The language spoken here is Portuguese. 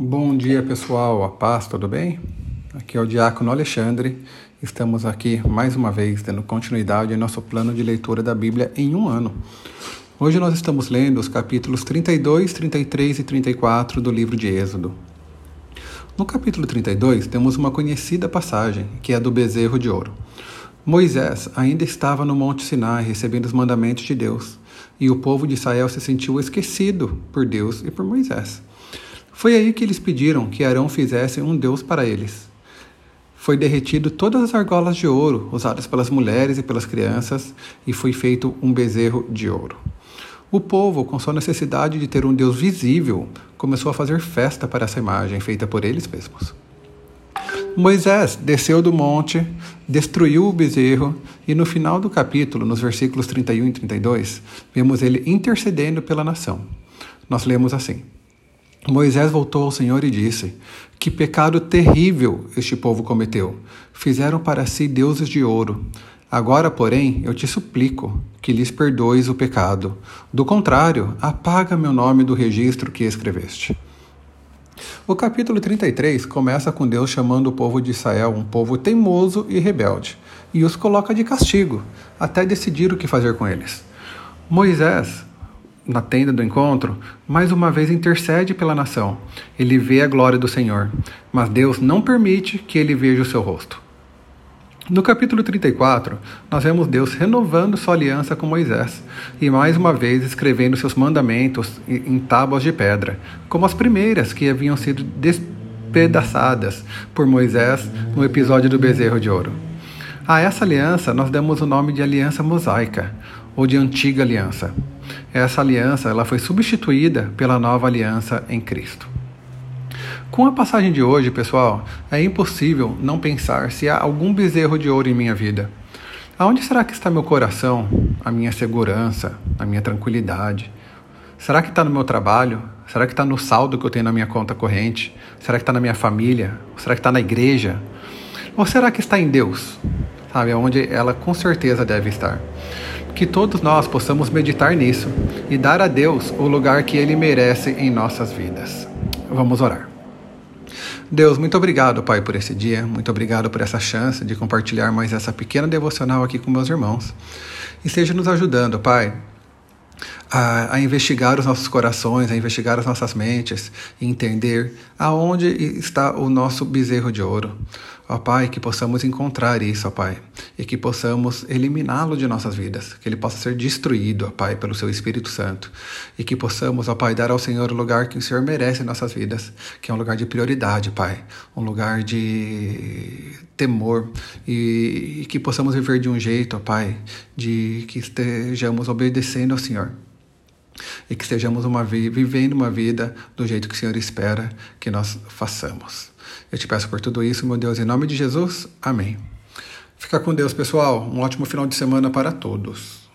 Bom dia, pessoal. A paz, tudo bem? Aqui é o Diácono Alexandre. Estamos aqui mais uma vez dando continuidade ao nosso plano de leitura da Bíblia em um ano. Hoje nós estamos lendo os capítulos 32, 33 e 34 do livro de Êxodo. No capítulo 32 temos uma conhecida passagem, que é a do bezerro de ouro. Moisés ainda estava no Monte Sinai recebendo os mandamentos de Deus, e o povo de Israel se sentiu esquecido por Deus e por Moisés. Foi aí que eles pediram que Arão fizesse um Deus para eles. Foi derretido todas as argolas de ouro usadas pelas mulheres e pelas crianças e foi feito um bezerro de ouro. O povo, com sua necessidade de ter um Deus visível, começou a fazer festa para essa imagem feita por eles mesmos. Moisés desceu do monte, destruiu o bezerro e no final do capítulo, nos versículos 31 e 32, vemos ele intercedendo pela nação. Nós lemos assim: Moisés voltou ao Senhor e disse: Que pecado terrível este povo cometeu! Fizeram para si deuses de ouro. Agora, porém, eu te suplico que lhes perdoes o pecado. Do contrário, apaga meu nome do registro que escreveste. O capítulo 33 começa com Deus chamando o povo de Israel um povo teimoso e rebelde, e os coloca de castigo, até decidir o que fazer com eles. Moisés na tenda do encontro, mais uma vez intercede pela nação. Ele vê a glória do Senhor, mas Deus não permite que ele veja o seu rosto. No capítulo 34, nós vemos Deus renovando sua aliança com Moisés e mais uma vez escrevendo seus mandamentos em tábuas de pedra, como as primeiras que haviam sido despedaçadas por Moisés no episódio do bezerro de ouro. A essa aliança nós damos o nome de aliança mosaica ou de antiga aliança. Essa aliança ela foi substituída pela nova aliança em Cristo. Com a passagem de hoje, pessoal, é impossível não pensar se há algum bezerro de ouro em minha vida. Aonde será que está meu coração, a minha segurança, a minha tranquilidade? Será que está no meu trabalho? Será que está no saldo que eu tenho na minha conta corrente? Será que está na minha família? Será que está na igreja? Ou será que está em Deus? Sabe, onde ela com certeza deve estar. Que todos nós possamos meditar nisso e dar a Deus o lugar que Ele merece em nossas vidas. Vamos orar. Deus, muito obrigado, Pai, por esse dia. Muito obrigado por essa chance de compartilhar mais essa pequena devocional aqui com meus irmãos. E esteja nos ajudando, Pai, a, a, investigar os nossos corações, a investigar as nossas mentes e entender aonde está o nosso bezerro de ouro. Ó Pai, que possamos encontrar isso, ó Pai, e que possamos eliminá-lo de nossas vidas, que ele possa ser destruído, ó Pai, pelo Seu Espírito Santo, e que possamos, ó Pai, dar ao Senhor o lugar que o Senhor merece em nossas vidas, que é um lugar de prioridade, Pai, um lugar de temor, e, e que possamos viver de um jeito, ó Pai, de que estejamos obedecendo ao Senhor e que estejamos uma, vivendo uma vida do jeito que o Senhor espera que nós façamos. Eu te peço por tudo isso, meu Deus, em nome de Jesus. Amém. Fica com Deus, pessoal. Um ótimo final de semana para todos.